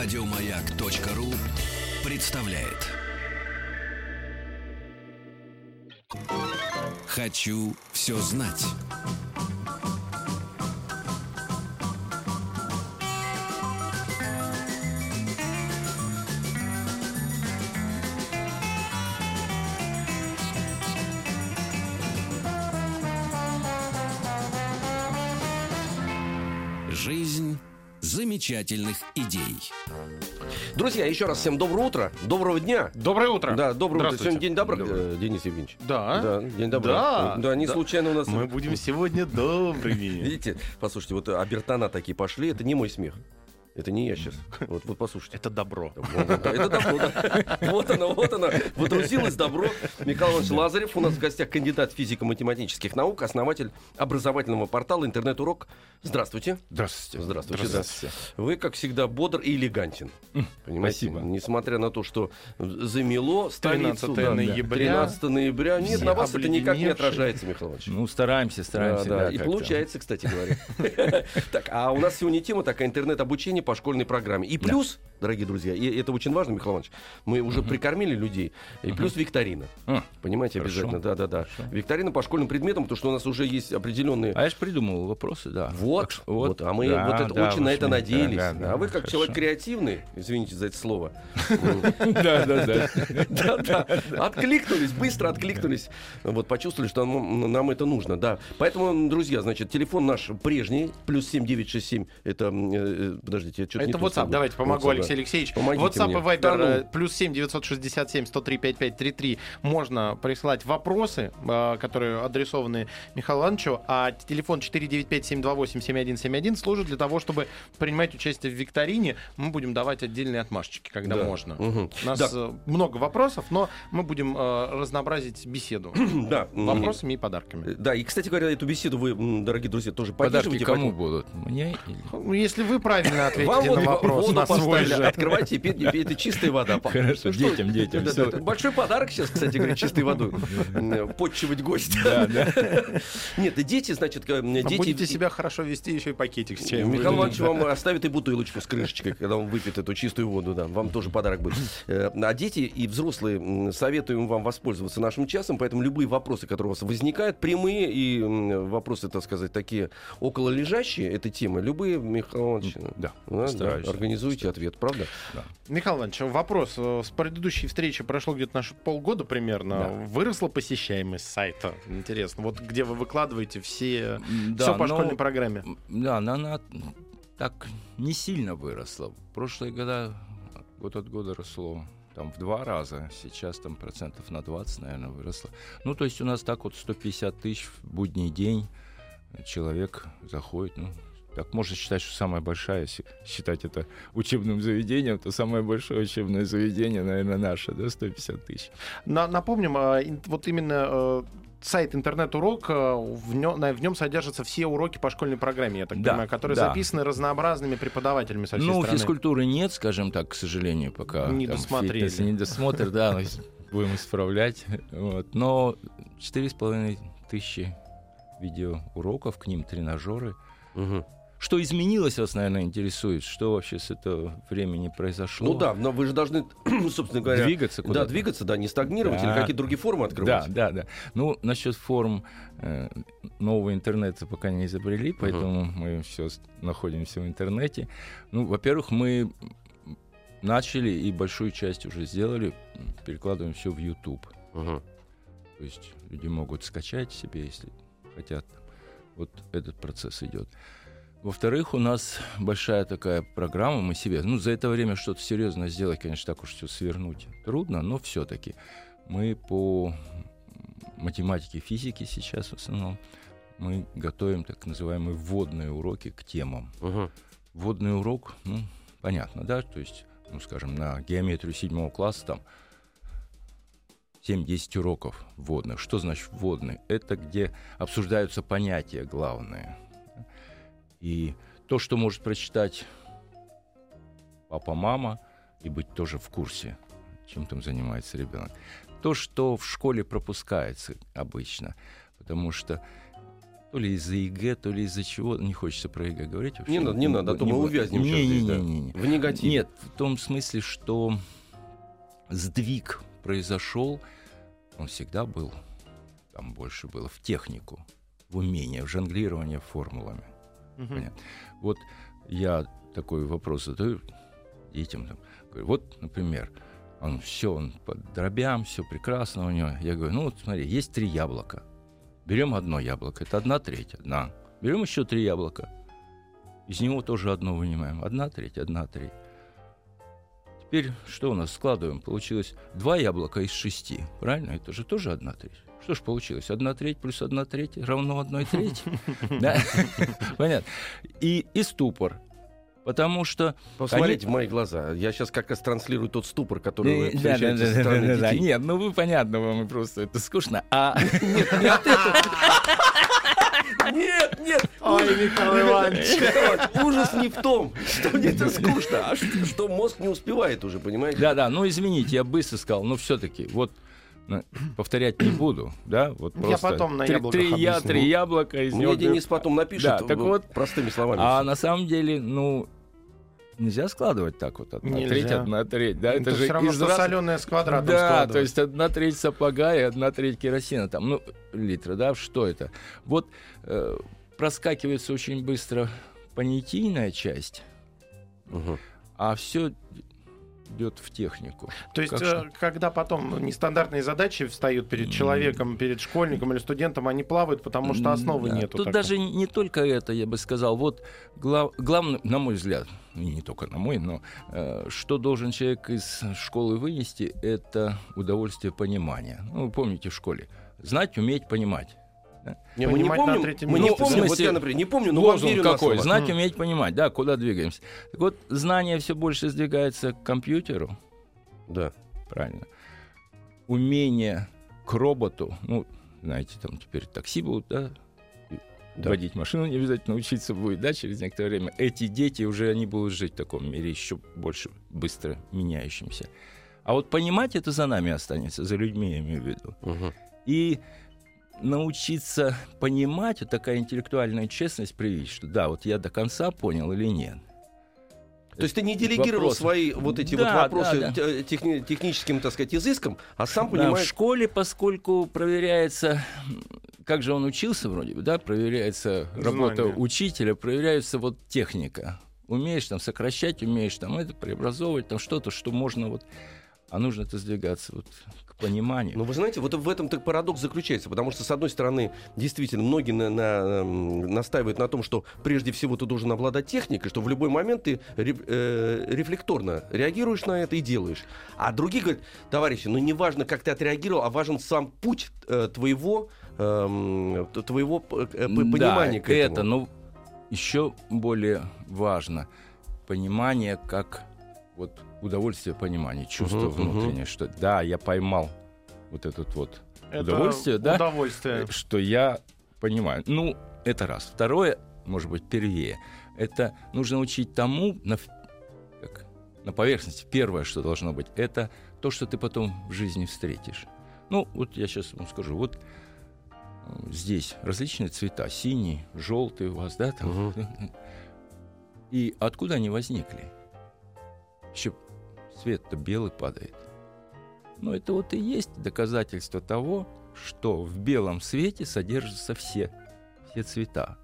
Радиомаяк.ру представляет. Хочу все знать. Замечательных идей. Друзья, еще раз всем доброе утро, доброго дня. Доброе утро. Да, доброе утро. Сегодня день добра, Доброе. э, Денис Евгеньевич. Да. Да, день добра. Да. Да, не Да. случайно у нас. Мы будем сегодня добрыми. Видите, послушайте, вот обертона такие пошли, это не мой смех. Это не я сейчас. Вот, вот послушайте. Это добро. Это добро, да. Вот оно, вот оно. Водрузилось добро. Михаил Иванович Лазарев. У нас в гостях кандидат физико-математических наук, основатель образовательного портала «Интернет-урок». Здравствуйте. Здравствуйте. Здравствуйте. Здравствуйте. Вы, как всегда, бодр и элегантен. Понимаете? спасибо. Несмотря на то, что замело столицу. 13 да, ноября. 13 ноября. Нет, на вас это никак не отражается, Михаил Иванович. Ну, стараемся, стараемся. Да, да, и получается, кстати говоря. Так, а у нас сегодня тема такая интернет-обучение по школьной программе. И плюс, дорогие друзья, и это очень важно, Михаил Иванович, мы уже прикормили людей, и плюс викторина. А, Понимаете, Хорошо. обязательно, да-да-да. Викторина по школьным предметам, потому что у нас уже есть определенные А я же придумал вопросы, да. вот, Так что- вот, а мы Да, вот это да, очень на это надеялись. да, да, а вы как хорошо. человек креативный, извините за это слово, Да, да, да. да-да, откликнулись, быстро откликнулись, вот почувствовали, что нам, это нужно, да. Поэтому, друзья, значит, телефон наш прежний, плюс 7967, это, м, э, подождите, я Это то WhatsApp. Давайте помогу, WhatsApp, Алексей. Алексеевич. Помогите WhatsApp мне. и Viber Да ну. э, плюс 7 967 103 5533. Можно присылать вопросы, э, которые адресованы Михаилу Ивановичу, а телефон 495 728 7171 служит для того, чтобы принимать участие в викторине. Мы будем давать отдельные отмашечки, когда Да. можно. Мгм. У нас Да. э, много вопросов, но мы будем разнообразить беседу Да, вопросами и подарками. Да, и, кстати говоря, эту беседу вы, дорогие друзья, тоже Подарки поддерживаете. кому поэтому- будут? Мне или... Ну, Если вы правильно Вам вот вопрос, воду на свой поставили, же. открывайте и пейте, пейте, это чистая вода. Хорошо, Ну что, детям, детям, да, да, большой подарок сейчас, кстати говоря, чистой водой. Подчивать гостя. Да, да. Нет, и дети, значит, э, А дети... Будете себя хорошо вести, еще и пакетик с чаем. Михаил. Иванович вам оставит и бутылочку с крышечкой, когда он выпьет эту чистую воду, да, вам тоже подарок будет. Э, А дети и взрослые советуем вам воспользоваться нашим часом, поэтому любые вопросы, которые у вас возникают, прямые и вопросы, так сказать, такие около лежащие этой темы, любые, Михаил Иванович, Да, да, да, стараюсь. организуйте ответ, правда? Михаил Иванович, вопрос. Э, С предыдущей встречи прошло где-то наш полгода примерно. Да. Выросла посещаемость сайта? Интересно. Вот где вы выкладываете все, Да, все по но- школьной программе? Да, она, она так не сильно выросла. В прошлые года год от года росло там в два раза, сейчас там процентов на 20, наверное, выросло. Ну, то есть у нас так вот 150 тысяч в будний день человек заходит, ну, так можно считать, что самая большая, если считать это учебным заведением, то самое большое учебное заведение, наверное, наше, да, 150 тысяч. На- напомним, ин- вот именно э, сайт интернет-урок, э, в нем, в нем содержатся все уроки по школьной программе, я так Да, понимаю, которые да. записаны разнообразными преподавателями со всей Ну, страны. физкультуры нет, скажем так, к сожалению, пока. Не Там досмотрели. фитнес, недосмотр, да, будем исправлять. Вот. Но четыре с половиной тысячи видеоуроков, к ним тренажеры. Мгм. Что изменилось, вас, наверное, интересует? Что вообще с этого времени произошло? Ну да, но вы же должны, собственно говоря, Двигаться да, куда-то. двигаться, да, не стагнировать Да. или какие-то другие формы открывать. Да, да, да. Ну, насчет форм э, нового интернета пока не изобрели, поэтому мы все находимся в интернете. Ну, во-первых, мы начали и большую часть уже сделали, перекладываем все в YouTube. Мгм. То есть люди могут скачать себе, если хотят. Вот этот процесс идет. Во-вторых, у нас большая такая программа, мы себе, ну, за это время что-то серьезное сделать, конечно, так уж все свернуть трудно, но все-таки мы по математике, физике сейчас в основном, мы готовим так называемые вводные уроки к темам. Мгм. Вводный урок, ну, понятно, да, то есть, ну, скажем, на геометрию седьмого класса там 7-10 уроков вводных. Что значит вводный? Это где обсуждаются понятия главные. И то, что может прочитать папа, мама, и быть тоже в курсе, чем там занимается ребенок. То, что в школе пропускается обычно, потому что То ли из-за ЕГЭ, то ли из-за чего. Не хочется про ЕГЭ говорить вообще. Не надо, не надо, а то мы буду. увязнем Не, сейчас не, здесь, не, да. не, не. В негативе. Нет, в том смысле, что сдвиг произошел, он всегда был, там больше было в технику, в умение, в жонглирование формулами. Понятно. Вот я такой вопрос задаю детям. Там, говорю, вот, например, он все, он по дробям, все прекрасно у него. Я говорю, ну вот смотри, есть три яблока. Берем одно яблоко, это одна треть, одна. Берем еще три яблока. Из него тоже одно вынимаем. Одна треть, одна треть. Теперь что у нас складываем? Получилось два яблока из шести. Правильно? Это же тоже одна треть. Что ж получилось? Одна треть плюс одна треть равно одной трети. Да? Понятно. И, и ступор. Потому что... Посмотрите в мои глаза. Я сейчас как раз транслирую тот ступор, который вы Э, да, да, встречаете со да, стороны да, да. Нет, ну вы понятно, вам и просто это скучно. А Нет, нет, Ой, Михаил Иванович. Ужас не в том, что мне это скучно, а что, мозг не успевает уже, понимаете? Да, да, ну извините, я быстро сказал, но все-таки вот повторять не буду, да, вот Я просто потом на три, яблоках три, я, три яблока из Мне него Денис потом напишет Да, так вот, простыми словами. А на самом деле, ну, нельзя складывать так вот одна Нельзя. треть, одна треть, да, это, Это же все равно, из что раз- соленое с квадратом Да, то есть одна треть сапога и одна треть керосина там, ну, литра, да, что это? Вот э, проскакивается очень быстро понятийная часть, Мгм. а все идет в технику. То есть, Как э, что? когда потом нестандартные задачи встают перед человеком, перед школьником или студентом, они плавают, потому что основы Да, нету. Тут такой. даже не только это, я бы сказал. Вот глав- главное, на мой взгляд, и не только на мой, но э, что должен человек из школы вынести, это удовольствие понимания. Ну, вы помните в школе. Знать, уметь, понимать. Не, мы не на помним, мы не помним, вот я, например, не помню, но Лозунг верю на какой? слово. Знать, уметь, понимать. Да, куда двигаемся. Так вот, знание все больше сдвигается к компьютеру. Да. Правильно. Умение к роботу, ну, знаете, там теперь такси будут, да, Да. водить машину не обязательно учиться будет, да, через некоторое время. Эти дети уже, они будут жить в таком мире еще больше, быстро меняющимся. А вот понимать это за нами останется, за людьми, я имею в виду. Мгм. И научиться понимать, вот такая интеллектуальная честность привить, что да, вот я до конца понял или нет. То есть ты не делегировал Вопросы. свои вот эти Да, вот вопросы да, да. те- техни- техническим, так сказать, изыском, а сам Да, в понимаешь... школе, поскольку проверяется, как же он учился вроде бы, да, проверяется работа Знания. учителя, проверяется вот техника. Умеешь там сокращать, умеешь там это преобразовывать, там что-то, что можно вот, а нужно это сдвигаться вот к пониманию. Ну, вы знаете, вот в этом так парадокс заключается, потому что, с одной стороны, действительно, многие на- на- м, настаивают на том, что прежде всего ты должен обладать техникой, что в любой момент ты ре- э, рефлекторно реагируешь на это и делаешь. А другие говорят, товарищи, ну не важно, как ты отреагировал, а важен сам путь э, твоего, эм, т- твоего э, понимания да, к этому. это, но еще более важно понимание как вот удовольствие понимания, чувство мгм. внутреннее, что да, я поймал вот этот вот Это удовольствие, да? Удовольствие. Э, что я понимаю. Ну, это раз. Второе, может быть, первее, это нужно учить тому, на, как, на поверхности, первое, что должно быть, это то, что ты потом в жизни встретишь. Ну, вот я сейчас вам скажу, вот э, здесь различные цвета, синий, желтый у вас, да, там. И откуда они возникли? Еще цвет-то белый падает. Но это вот и есть доказательство того, что в белом свете содержатся все, все цвета.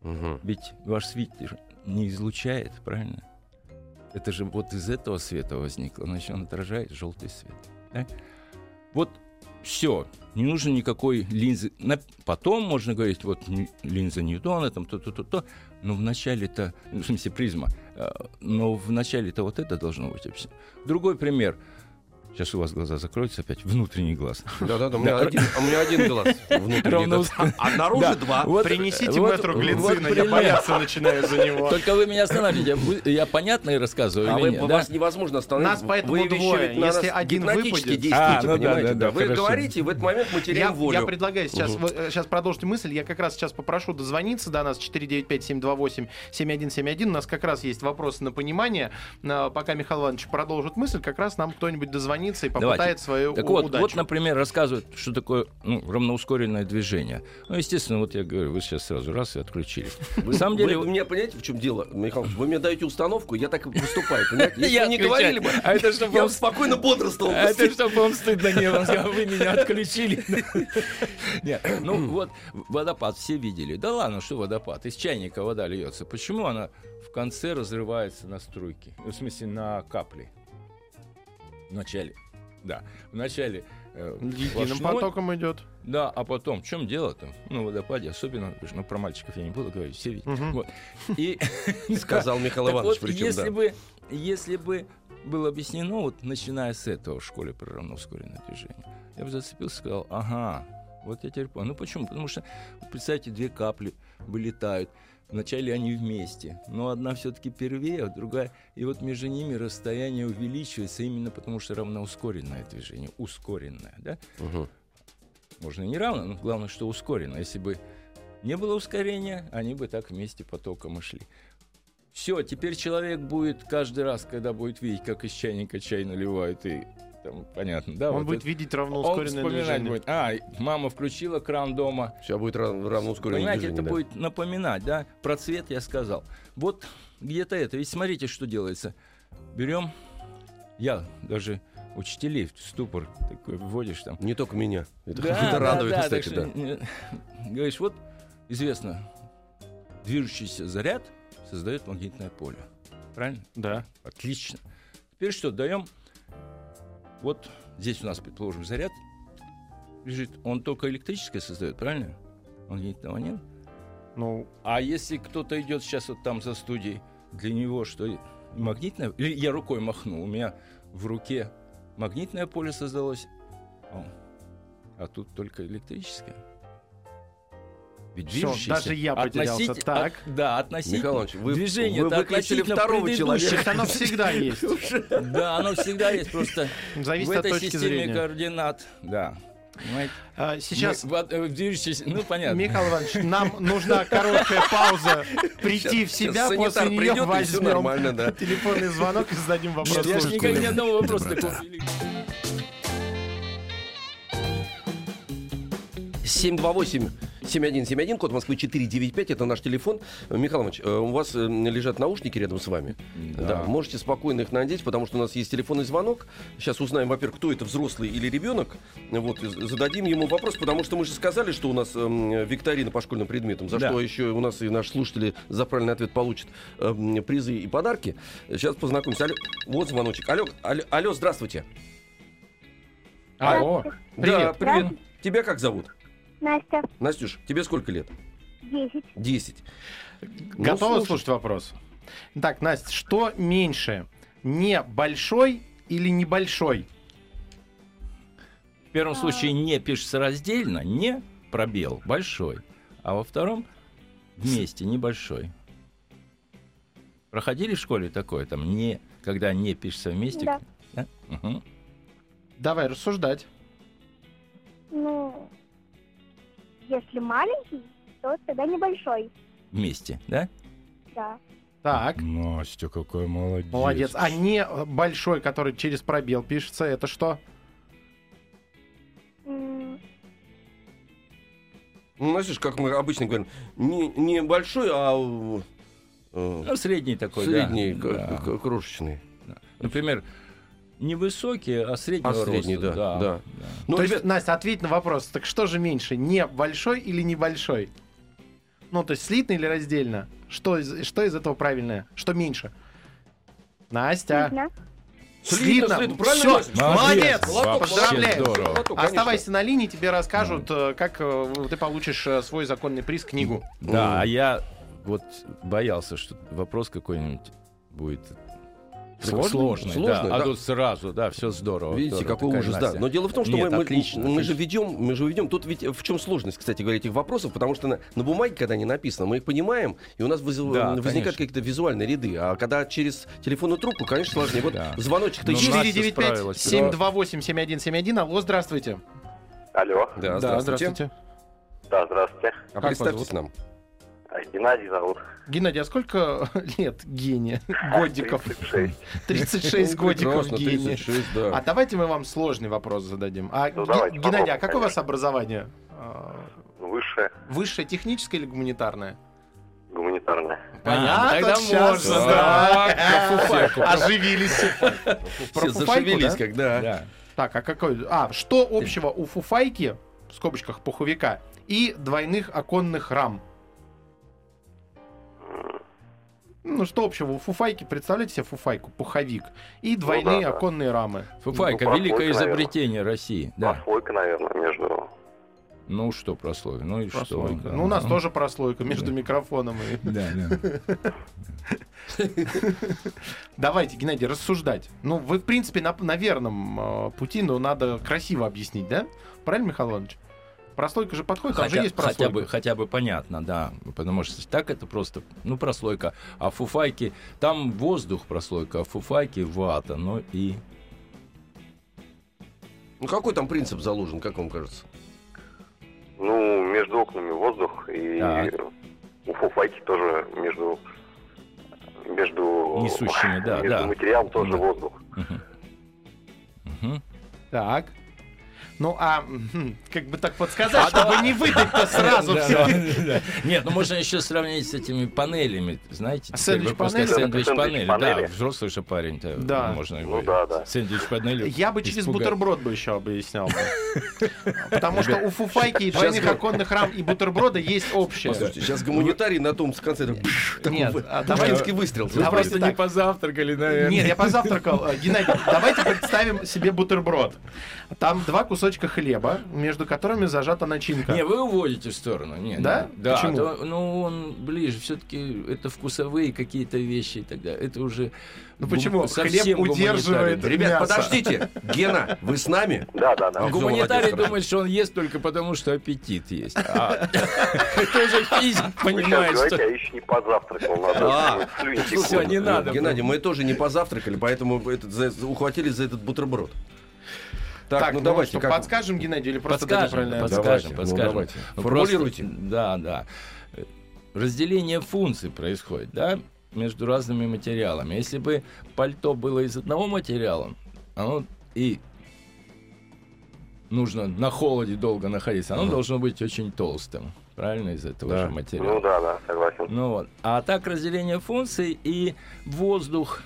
Мгм. Ведь ваш свет не излучает, правильно? Это же вот из этого света возникло, значит, он отражает желтый свет. да? Вот все, не нужно никакой линзы. Потом можно говорить, вот линза Ньютона, там то-то-то-то, но в начале-то, ну, в смысле призма, э, но в начале-то вот это должно быть. Другой пример. Сейчас у вас глаза закроются опять, внутренний глаз. Да-да-да, у меня Да. один- а у меня один глаз внутренний. А наружу Да. два. Вот, Принесите вот- метру вот глицина, я бояться начинаю за него. Только вы меня останавливаете. Я понятно и рассказываю А или вы, нет, да? вас невозможно остановить. Нас поэтому двое. Если нас один гипнотически выпадет- действуете, А, ну да, понимаете? да, да, вы хорошо. говорите, и в этот момент мы теряем Я, волю. я предлагаю сейчас, э, сейчас продолжите мысль. Я как раз сейчас попрошу дозвониться до нас 495-728-7171. У нас как раз есть вопросы на понимание. А, Пока Михаил Иванович продолжит мысль, как раз нам кто-нибудь дозвонится границы и Давайте. попытает свою Так вот, удачу. вот, например, рассказывают, что такое ну, равноускоренное движение. Ну, естественно, вот я говорю, вы сейчас сразу раз и отключили. Вы, самом деле, вы, меня понимаете, в чем дело, Михаил? Вы мне даете установку, я так и выступаю, понимаете? Если Я не говорили бы, А это чтобы я вам- спокойно бодрствовал. А Это чтобы вам стыдно не было, вы меня отключили. Нет, ну вот водопад все видели. Да ладно, что водопад? Из чайника вода льется. Почему она в конце разрывается на струйки? В смысле, на капли. В начале. Да. В начале э, Единым сплошной, потоком идет. Да, а потом, в чем дело-то? Ну, в водопаде особенно, ну, про мальчиков я не буду говорить, все видят. Мгм. Вот. И Сказал Михаил Иванович, вот, причем, если да. бы, если бы было объяснено, вот начиная с этого в школе про равноускоренное движение, я бы зацепился и сказал, ага, вот я теперь понял. Ну почему? Потому что, представьте, две капли вылетают. Вначале они вместе, но одна все-таки первее, а другая... И вот между ними расстояние увеличивается именно потому, что равноускоренное движение, ускоренное, да? Мгм. Можно и не равно, но главное, что ускорено. Если бы не было ускорения, они бы так вместе потоком и шли. Все, теперь человек будет каждый раз, когда будет видеть, как из чайника чай наливают, и там, понятно, да? Он вот будет это- видеть он равноускоренное вспоминать движение. будет. А, мама включила кран дома. Сейчас будет рав- равноускоренное Понимаете, движение. это да. будет напоминать, да? Про цвет я сказал. Вот где-то это. Ведь смотрите, что делается. Берем, я даже учителей в ступор такой вводишь там. Не только меня. Это, Да, это да, радует, да, кстати, так да. что, э, Говоришь, вот известно, движущийся заряд создает магнитное поле. Правильно? Да. Отлично. Теперь что, даем... Вот здесь у нас, предположим, заряд лежит. Он только электрическое создает, правильно? Магнитного нет. Ну, А если кто-то идет сейчас вот там за студией, для него что, магнитное? Я рукой махну, у меня в руке магнитное поле создалось, а тут только электрическое. Ведь движущееся даже я потерялся. относить- Так. от- да, относительно. Михаил Иванович, вы, Движение вы выключили второго человека. оно всегда есть. Да, оно всегда есть, просто в этой системе координат. Да. А, Сейчас, Мы э, ну понятно. Михаил Иванович, нам нужна короткая пауза. Прийти в себя, Сейчас после нее возьмем нормально, да. телефонный звонок и зададим вопрос. Я же никогда ни одного вопроса такого 728-7171, код Москвы 495, это наш телефон. Михаил Иванович, э, у вас э, лежат наушники рядом с вами. Да. можете спокойно их надеть, потому что у нас есть телефонный звонок. Сейчас узнаем, во-первых, кто это, взрослый или ребенок. Вот, зададим ему вопрос, потому что мы же сказали, что у нас эм, викторина по школьным предметам, за Да. что еще у нас и наши слушатели за правильный ответ получат эм, призы и подарки. Сейчас познакомимся. Алло, вот звоночек. Алло, алло, алло, здравствуйте. Алло, Да, привет. привет. Тебя как зовут? Настя, Настюш, тебе сколько лет? 10. Десять. Ну, Готова слушай. слушать вопрос? Так, Настя, что меньше? Не большой или небольшой? В первом случае не пишется раздельно, не пробел, большой. А во втором вместе, небольшой. Проходили в школе такое, там, не, когда не пишется вместе? Да. Да? Мгм. Давай рассуждать. Ну, если маленький, то тогда небольшой. Вместе, да? Да. Так, Настя, какой молодец. молодец. А не большой, который через пробел пишется, это что? Ну, знаешь, как мы обычно говорим, не, не большой, а э, Ну, средний такой, средний, да. к- Да. к- крошечный. Например, не высокие, а среднего А средний, роста. да, да. Ну, то ребят, есть, Настя, ответь на вопрос. Так что же меньше, не большой или небольшой? Ну, то есть слитно или раздельно? Что из, что из этого правильное? Что меньше? Настя. видно. Слитно, слитно, правильно, Всё, Настя? молодец, поздравляем. вообще здорово. Оставайся на линии, тебе расскажут, э, как э, ты получишь э, свой законный приз книгу. Да, а я вот боялся, что вопрос какой-нибудь будет Сложный? сложный, Сложный, да. да. А тут сразу, да, все здорово. Видите, здорово, какой ужас, Настя. да. Но дело в том, что Нет, мы, мы- отлично, мы, же отлично. ведем, мы же ведем. Тут ведь в чем сложность, кстати говоря, этих вопросов, потому что на, на бумаге, когда они написаны, мы их понимаем, и у нас вызыв- Да, возникают конечно. какие-то визуальные ряды. А когда через телефонную трубку, конечно, сложнее. Вот Да. звоночек-то Ну, есть. Настя справилась. 495-728-7171. Алло, здравствуйте. Алло. Да, Да, здравствуйте. Да, здравствуйте. А Как представьтесь вас нам. А Геннадий зовут. Геннадий, а сколько лет Гене? Годиков. 36. 36 годиков Прекрасно, Гене. 36, да. А давайте мы вам сложный вопрос зададим. А, Ну, Геннадий, а какое у вас образование? А, Высшее, Высшее техническое или гуманитарное? гуманитарное. А, тогда сейчас, можно, да. да. Оживились. Про зашевелись, да? когда... Да. Так, а какой? А, что общего у фуфайки, в скобочках пуховика, и двойных оконных рам? Ну, что общего у фуфайки? Представляете себе фуфайку, пуховик, и двойные да, да. оконные рамы. Фуфайка, Ну, великое наверное. изобретение России. Да. Прослойка, наверное, между... Ну что прослойка? Ну и Прослойка. что? Ну, у нас Да. тоже прослойка между микрофоном и... Да, да. Давайте, Геннадий, рассуждать. Ну, вы, в принципе, на, на верном э, пути, но надо красиво объяснить, да? Правильно, Михаил Иванович? Прослойка же подходит, там же Хотя, есть хотя прослойка. бы, хотя бы понятно, да. Потому что так это просто, ну, прослойка. А фуфайки, там воздух прослойка, а фуфайки вата. Ну и... Ну какой там принцип заложен, как вам кажется? Ну, между окнами воздух, и Так. у фуфайки тоже между... Между... Несущими, да, между да. материалом тоже Да. воздух. Мгм. Мгм. Так. Ну, а как бы так подсказать, чтобы не выдать-то сразу Да, все. да, да. Нет, ну можно еще сравнить с этими панелями, знаете. А сэндвич-панели? да, взрослый же парень-то, Да. можно Ну его да, да. сэндвич-панели Я бы через бутерброд бы еще объяснял. Потому что у фуфайки и двойных оконных рам и бутерброда есть общее. Послушайте, сейчас гуманитарий на том с конце а пушкинский выстрел. Вы просто не позавтракали, наверное. Нет, я позавтракал. Геннадий, давайте представим себе бутерброд. Там два кусочка хлеба, между которыми зажата начинка. Не, вы уводите в сторону. Не, Да? не. Да. Почему? то- ну, он ближе. Все-таки это вкусовые какие-то вещи и так далее. Это уже... Ну почему? Хлеб удерживает. Ребят, мясо. подождите. Гена, вы с нами? Да, да, да. А, Гуманитарий думает, что он ест только потому, что аппетит есть. А это уже физик сейчас понимает, что... а еще не позавтракал. А, текут. не надо. Геннадий, мы тоже не позавтракали, поэтому ухватились за этот бутерброд. Так, Так, ну ну давайте. что, как- подскажем, Геннадий, или просто Подскажем, дадим ответ? подскажем, Давайте, ну, подскажем. давайте. Ну, Формулируйте. просто- да, да. Разделение функций происходит, да, между разными материалами. Если бы пальто было из одного материала, оно и нужно на холоде долго находиться, оно должно быть очень толстым. Правильно, из этого Да. же материала. Ну да, да, согласен. Ну вот. А так разделение функций и воздух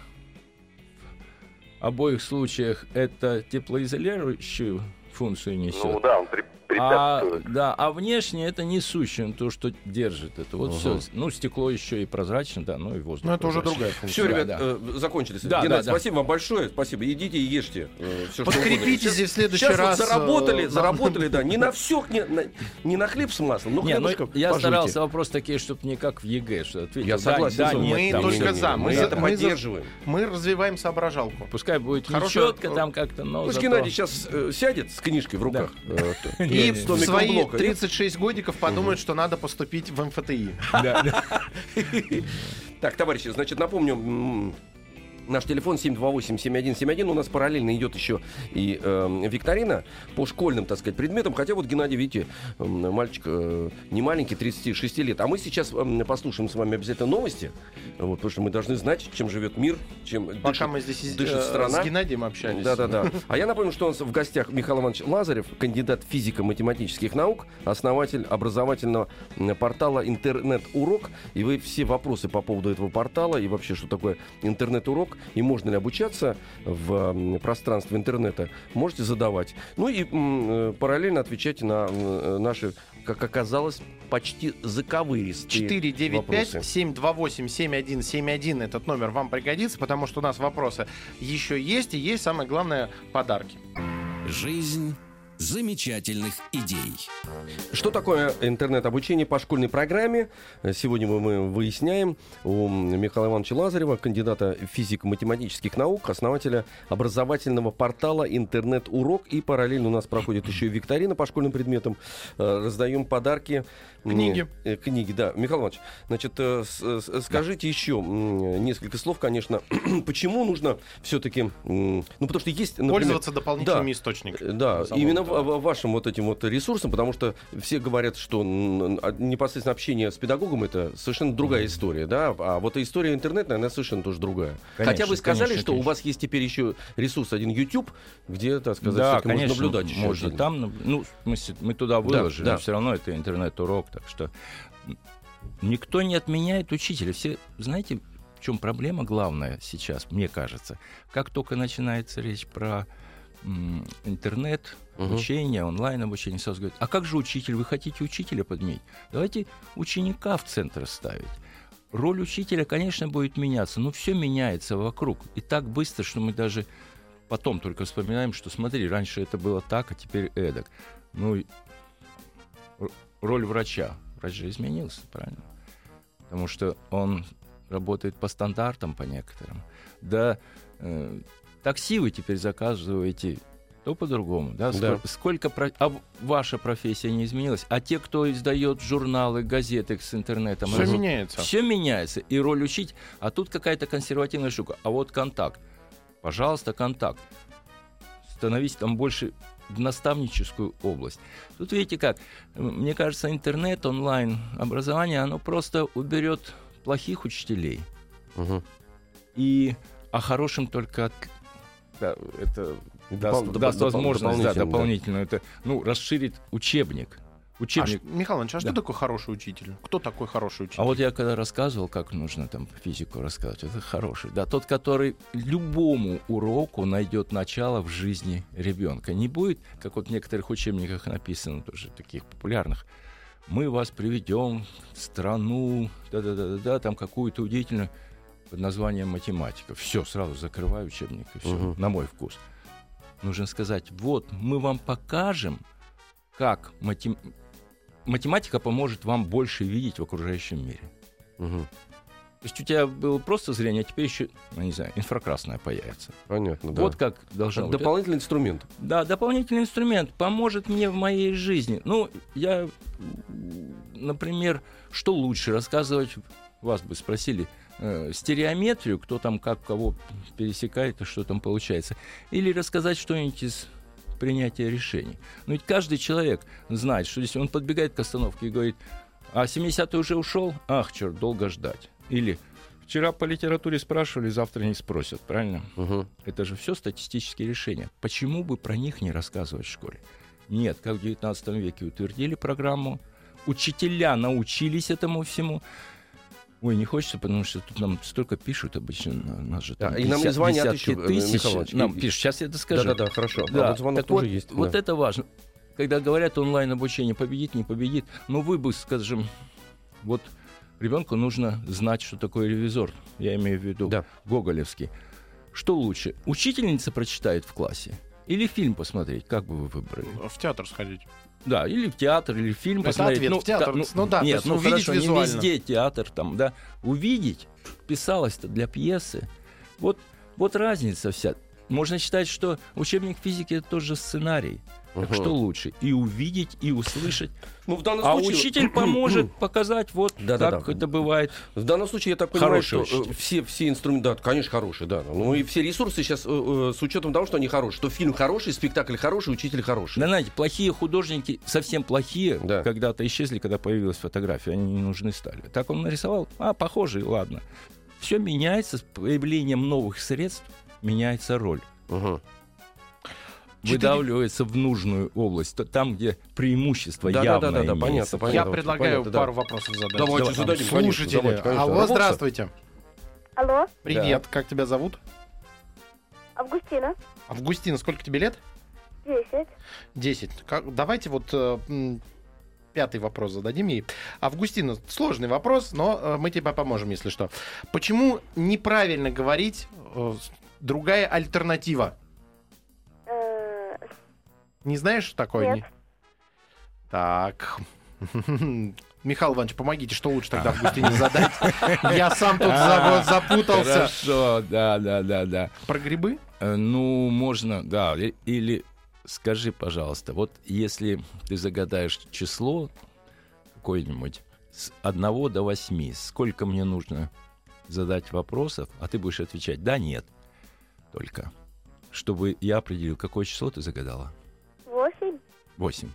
обоих случаях это теплоизолирующую функцию несет. Ну да, он при- а, да, а внешне это несущее, то, что держит это. Вот все. Ну, стекло еще и прозрачно, да, ну и воздух. Ну, это уже другая функция. Все, ребят, да. э, закончились. Да, Геннадий, да, да. спасибо вам большое. Спасибо. Идите и ешьте. э, что Подкрепитесь угодно. и в следующий Сейчас раз, Вот заработали, э, заработали, да. Не на все, не на, не на хлеб с маслом, но Не, ну, я пожуйте. старался вопрос такие, чтобы не как в ЕГЭ, что ответил. Я да, согласен да, нет, Мы там, только за, Мы это поддерживаем. Мы развиваем соображалку. Пускай будет нечетко там как-то, но Пусть Геннадий сейчас сядет с книжкой в руках. э, И Не-не-не. в свои блока, нет? 36 годиков подумают, что надо поступить в МФТИ. Да, да. Так, товарищи, значит, напомню, Наш телефон 728-7171. У нас параллельно идет еще и э, викторина по школьным, так сказать, предметам. Хотя вот Геннадий, видите, м, мальчик э, не маленький, 36 лет. А мы сейчас м, послушаем с вами обязательно новости. Вот, потому что мы должны знать, чем живет мир, чем Пока дышит, мы здесь дышит э, страна. с Геннадием общались. Да, да, да. А я напомню, что у нас в гостях Михаил Иванович Лазарев, кандидат физико-математических наук, основатель образовательного портала «Интернет-урок». И вы все вопросы по поводу этого портала и вообще, что такое интернет-урок, и можно ли обучаться в пространстве интернета, можете задавать. Ну и э, параллельно отвечать на м, наши, как оказалось, почти заковыристые 495 вопросы. 728 7171 этот номер вам пригодится, потому что у нас вопросы еще есть, и есть самое главное подарки. Жизнь замечательных идей. Что такое интернет-обучение по школьной программе? Сегодня мы- выясняем у Михаила Ивановича Лазарева, кандидата физико-математических наук, основателя образовательного портала «Интернет-урок». И параллельно у нас проходит еще и викторина по школьным предметам. Э, Раздаем подарки. Книги. э, Книги, да. Михаил Иванович, значит, э, скажите еще м, несколько слов, конечно. Почему нужно все-таки... Ну, потому что есть, например... Пользоваться дополнительными источниками. Э, Да, именно вашим вот этим вот ресурсам, потому что все говорят, что а, непосредственно общение с педагогом это совершенно другая история, да, а вот история интернетная, она совершенно тоже другая. Конечно, Хотя вы сказали, конечно, что у конечно. вас есть теперь еще ресурс один YouTube, где, так сказать, да, конечно, можно наблюдать еще можно отдельно. там, ну, в смысле, мы туда выложили, да. но все равно это интернет-урок, так что никто не отменяет учителя. Все, знаете, в чем проблема главная сейчас, мне кажется? Как только начинается речь про интернет, Мгм. обучение, онлайн-обучение, сразу говорят, а как же учитель? Вы хотите учителя подменить? Давайте ученика в центр ставить. Роль учителя, конечно, будет меняться, но все меняется вокруг. И так быстро, что мы даже потом только вспоминаем, что смотри, раньше это было так, а теперь эдак. Ну, роль врача. Врач же изменился, правильно? Потому что он работает по стандартам, по некоторым. Да, э, такси вы теперь заказываете то по-другому, да? Да. Сколько, сколько про- а ваша профессия не изменилась, а те, кто издает журналы, газеты с интернетом, Все раз- меняется. все меняется, и роль учить, а тут какая-то консервативная штука. А вот контакт. Пожалуйста, контакт. Становись там больше в наставническую область. Тут видите как, мне кажется, интернет, онлайн образование, оно просто уберет плохих учителей. Мгм. И а хорошим только от- да, это даст, Допол- даст возможность да, дополнительно, да. это ну расширит учебник. А Учебник ш- Михаил Иванович, а что Да. такое хороший учитель? Кто такой хороший учитель? А вот я когда рассказывал, как нужно там физику рассказывать, это хороший. Да, тот, который любому уроку найдет начало в жизни ребенка. Не будет, как вот в некоторых учебниках написано, тоже таких популярных. Мы вас приведем в страну, да-да-да-да, там какую-то удивительную под названием математика. Все, сразу закрываю учебник, и все, Мгм. на мой вкус. Нужно сказать, вот, мы вам покажем, как матем- математика поможет вам больше видеть в окружающем мире. Мгм. То есть у тебя было просто зрение, а теперь еще, ну, не знаю, инфракрасное появится. Понятно, да. Вот как должно Это быть. дополнительный инструмент. Да, дополнительный инструмент поможет мне в моей жизни. Ну, я, например, что лучше рассказывать, вас бы спросили, э, стереометрию, кто там как кого пересекает и что там получается, или рассказать что-нибудь из принятия решений. Но ведь каждый человек знает, что если он подбегает к остановке и говорит, а 70-й уже ушел, ах, черт, долго ждать. Или вчера по литературе спрашивали, завтра не спросят, правильно? Мгм. Это же все статистические решения. Почему бы про них не рассказывать в школе? Нет, как в 19 веке утвердили программу, учителя научились этому всему. Ой, не хочется, потому что тут нам столько пишут обычно, на- нас же там Да, и нам и 50 звонят еще, э, тысяч. Нам и- пишут, сейчас я это скажу. Да-да-да, хорошо. Да, А вот звонок так тоже вот, есть. Вот да. это важно. Когда говорят онлайн обучение победит, не победит, но вы бы, скажем, вот ребенку нужно знать, что такое ревизор. Я имею в виду Да. Гоголевский. Что лучше, учительница прочитает в классе или фильм посмотреть? Как бы вы выбрали? В театр сходить. Да, или в театр, или в фильм Это посмотреть. ответ, в театр. та- Ну да, нет, есть ну увидеть хорошо, визуально. не везде театр там, да. Увидеть писалось-то для пьесы. Вот, вот разница вся. Можно считать, что учебник физики это тоже сценарий. Так что лучше? И увидеть, и услышать. Ну, в данном А случае... учитель поможет показать, вот Да-да-да. как это бывает. В данном случае, я так понимаю, Хороший что э, учитель. все, все инструменты, да, конечно, хорошие, да. Ну и все ресурсы сейчас, э, э, с учетом того, что они хорошие, что фильм хороший, спектакль хороший, учитель хороший. Да, знаете, плохие художники, совсем плохие, Да. когда-то исчезли, когда появилась фотография, они не нужны стали. Так он нарисовал, а, похожий, ладно. Все меняется с появлением новых средств, меняется роль. Четыре- Выдавливается в нужную область, то- там, где преимущество Да, да, явно да, да, да, имеется. понятно, понятно. Я предлагаю понятно, да. пару вопросов задать. Давайте Давай. зададим, конечно, Слушатели. давайте, конечно. Алло, здравствуйте. Алло, Привет, как тебя зовут? Августина, Августина, сколько тебе лет? 10. 10. Как, давайте вот э, пятый вопрос зададим ей. Августина, сложный вопрос, но э, мы тебе поможем, если что. Почему неправильно говорить э, другая альтернатива? Э, Не знаешь такой? Нет. Так. Михаил Иванович, помогите, что лучше тогда Августине задать? Я сам тут за- запутался. Хорошо, да, да, да, да. Про грибы? Э, Ну, можно, да. Или скажи, пожалуйста, вот если ты загадаешь число какое-нибудь с 1 до 8, сколько мне нужно задать вопросов, а ты будешь отвечать «да», «нет» только, чтобы я определил, какое число ты загадала. 8. 8.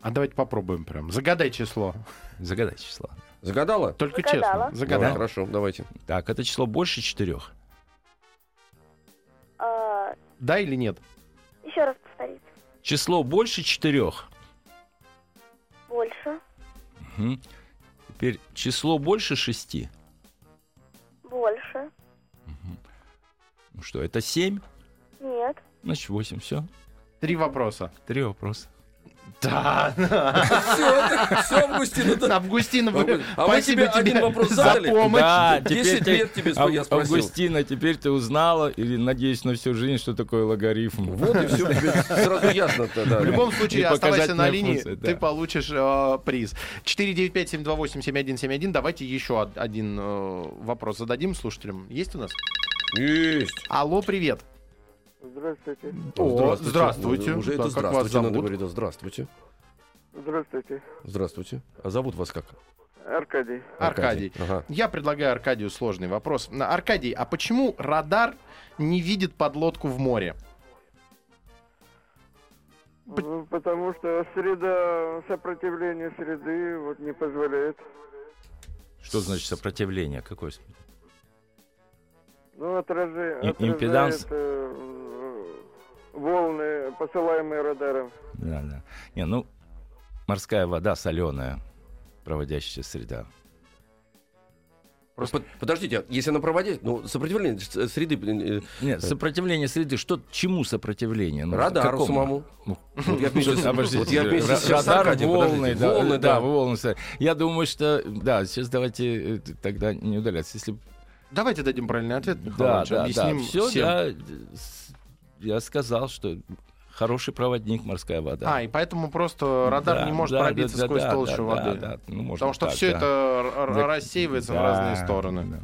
А давайте попробуем прям. Загадай число. Загадай число. Загадала? Только Загадала. честно. Давай, Загадай. хорошо, давайте. Так, это число больше четырех. А, Да или нет? еще раз повторите. Число больше четырех. Больше. Мгм. Теперь число больше шести. Что, это семь? Нет. Значит, восемь. Все. Три вопроса. Три вопроса. Да. Все, все, Августина, да. Августина, вы- А мы спасибо тебе один вопрос за задали? помощь. Да, 10 теперь ты- лет тебе я спросил. Августина, теперь ты узнала, или надеюсь на всю жизнь, что такое логарифм. Вот и все, сразу ясно-то, да. В любом случае, И оставайся на линии, функция, да. ты получишь э, приз. 495-728-7171. Давайте еще од- один э, вопрос зададим слушателям. Есть у нас? Есть. Алло, привет. Здравствуйте. О, здравствуйте. Уже Да, это как вас здравствуйте надо зовут? говорить. да, Здравствуйте. Здравствуйте. Здравствуйте. А зовут вас как? Аркадий. Аркадий. Ага. Я предлагаю Аркадию сложный вопрос. Аркадий, а почему радар не видит подлодку в море? Ну, потому что среда, сопротивление среды вот не позволяет. Что значит сопротивление? Какое? Ну, отражи, И- импеданс? отражает э, волны, посылаемые радаром. Да, да. Не, ну, морская вода соленая, проводящая среда. Под- Подождите, а если она проводит, ну, сопротивление с- среды... э, Нет, сопротивление среды. Что, чему сопротивление? Ну, Радару какому? самому. Ну, Вот я вместе с- радар, волны, да, Волны, да, волны. Я думаю, что, да, сейчас давайте э, тогда не удаляться. Если Давайте дадим правильный ответ, Михаил Да, да, объясним да. Все, всем. да. Я сказал, что хороший проводник морская вода. А, и поэтому просто радар Да, не может да, пробиться да, сквозь да, толщу да, воды. да, да. Ну, Потому что так, все да. это р- р- Да. рассеивается в разные стороны. да.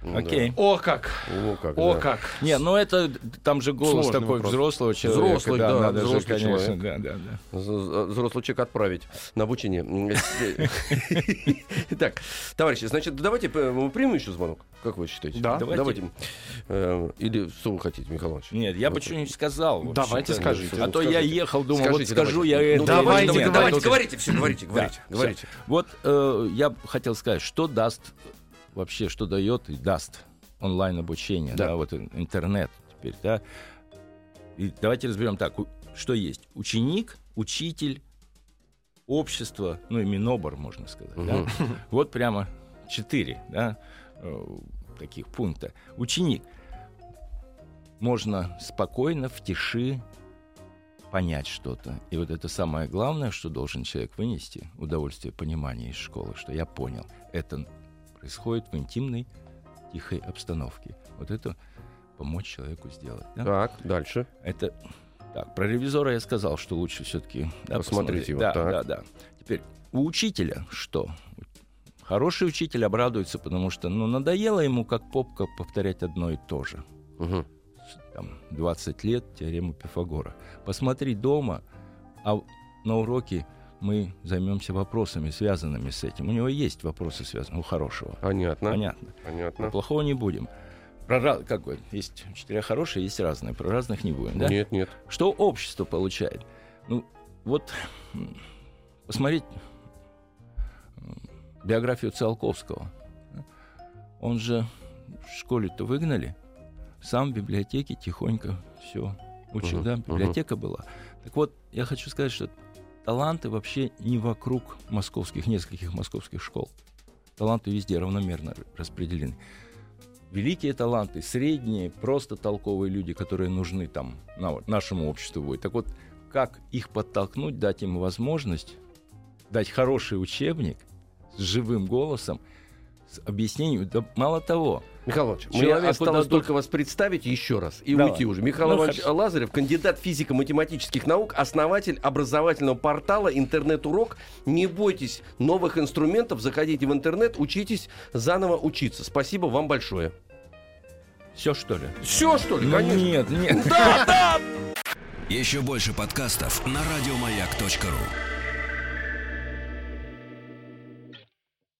Ну, Окей. О, как! О, как, О, да. как! Не, ну это там же голос Сложный такой вопрос. взрослого человека. Взрослый, да, надо же, взрослый конечно, человек. да, да, да. Взрослый человек отправить на обучение. Итак, товарищи, значит, давайте э, мы примем еще звонок. Как вы считаете? Да. Давайте. Э, Или что вы хотите, Михаил Иванович? Нет, я бы что-нибудь сказал. Давайте скажите. А то я Скажите. ехал, думал, вот скажу я Ну, это. давайте, давайте, говорите, все, говорите, говорите. Вот э, я хотел сказать, что даст вообще, что дает и даст онлайн обучение, Да. да, вот ин- интернет теперь, да. И давайте разберем так, что есть ученик, учитель, общество, ну и Минобор, можно сказать, да. Вот прямо четыре, да, э, таких пункта. Ученик. Можно спокойно, в тиши понять что-то. И вот это самое главное, что должен человек вынести, удовольствие понимания из школы, что я понял. Это происходит в интимной, тихой обстановке. Вот это помочь человеку сделать. да? Так, дальше. Это так, про ревизора я сказал, что лучше все-таки Посмотреть его, Да, так. да, да. Теперь у учителя что? Хороший учитель обрадуется, потому что ну, надоело ему, как попка, повторять одно и то же. Мгм. Там, 20 лет теорему Пифагора. Посмотри дома, а на уроке мы займемся вопросами, связанными с этим. У него есть вопросы, связанные у хорошего. Понятно. Понятно. Понятно. Про плохого не будем. Про как бы, есть учителя хорошие, есть разные. Про разных не будем, да? Нет, нет. Что общество получает? Ну, вот посмотреть биографию Циолковского. Он же в школе-то выгнали, сам в библиотеке тихонько все учил, Мгм, да? Библиотека была. Так вот, я хочу сказать, что таланты вообще не вокруг московских, нескольких московских школ. Таланты везде равномерно распределены. Великие таланты, средние, просто толковые люди, которые нужны там на- нашему обществу будет. Так вот, как их подтолкнуть, дать им возможность, дать хороший учебник с живым голосом, с объяснением. Да мало того, Михаил Иванович, мне Человеку осталось только вас представить еще раз и Давай. уйти уже. Михаил Ну, Иванович хорошо. Лазарев, кандидат физико-математических наук, основатель образовательного портала «Интернет-урок». Не бойтесь новых инструментов, заходите в интернет, учитесь заново учиться. Спасибо вам большое. все что ли? Все, что ли? Ну, Конечно. Нет, нет. Еще больше подкастов на радиомаяк.ру.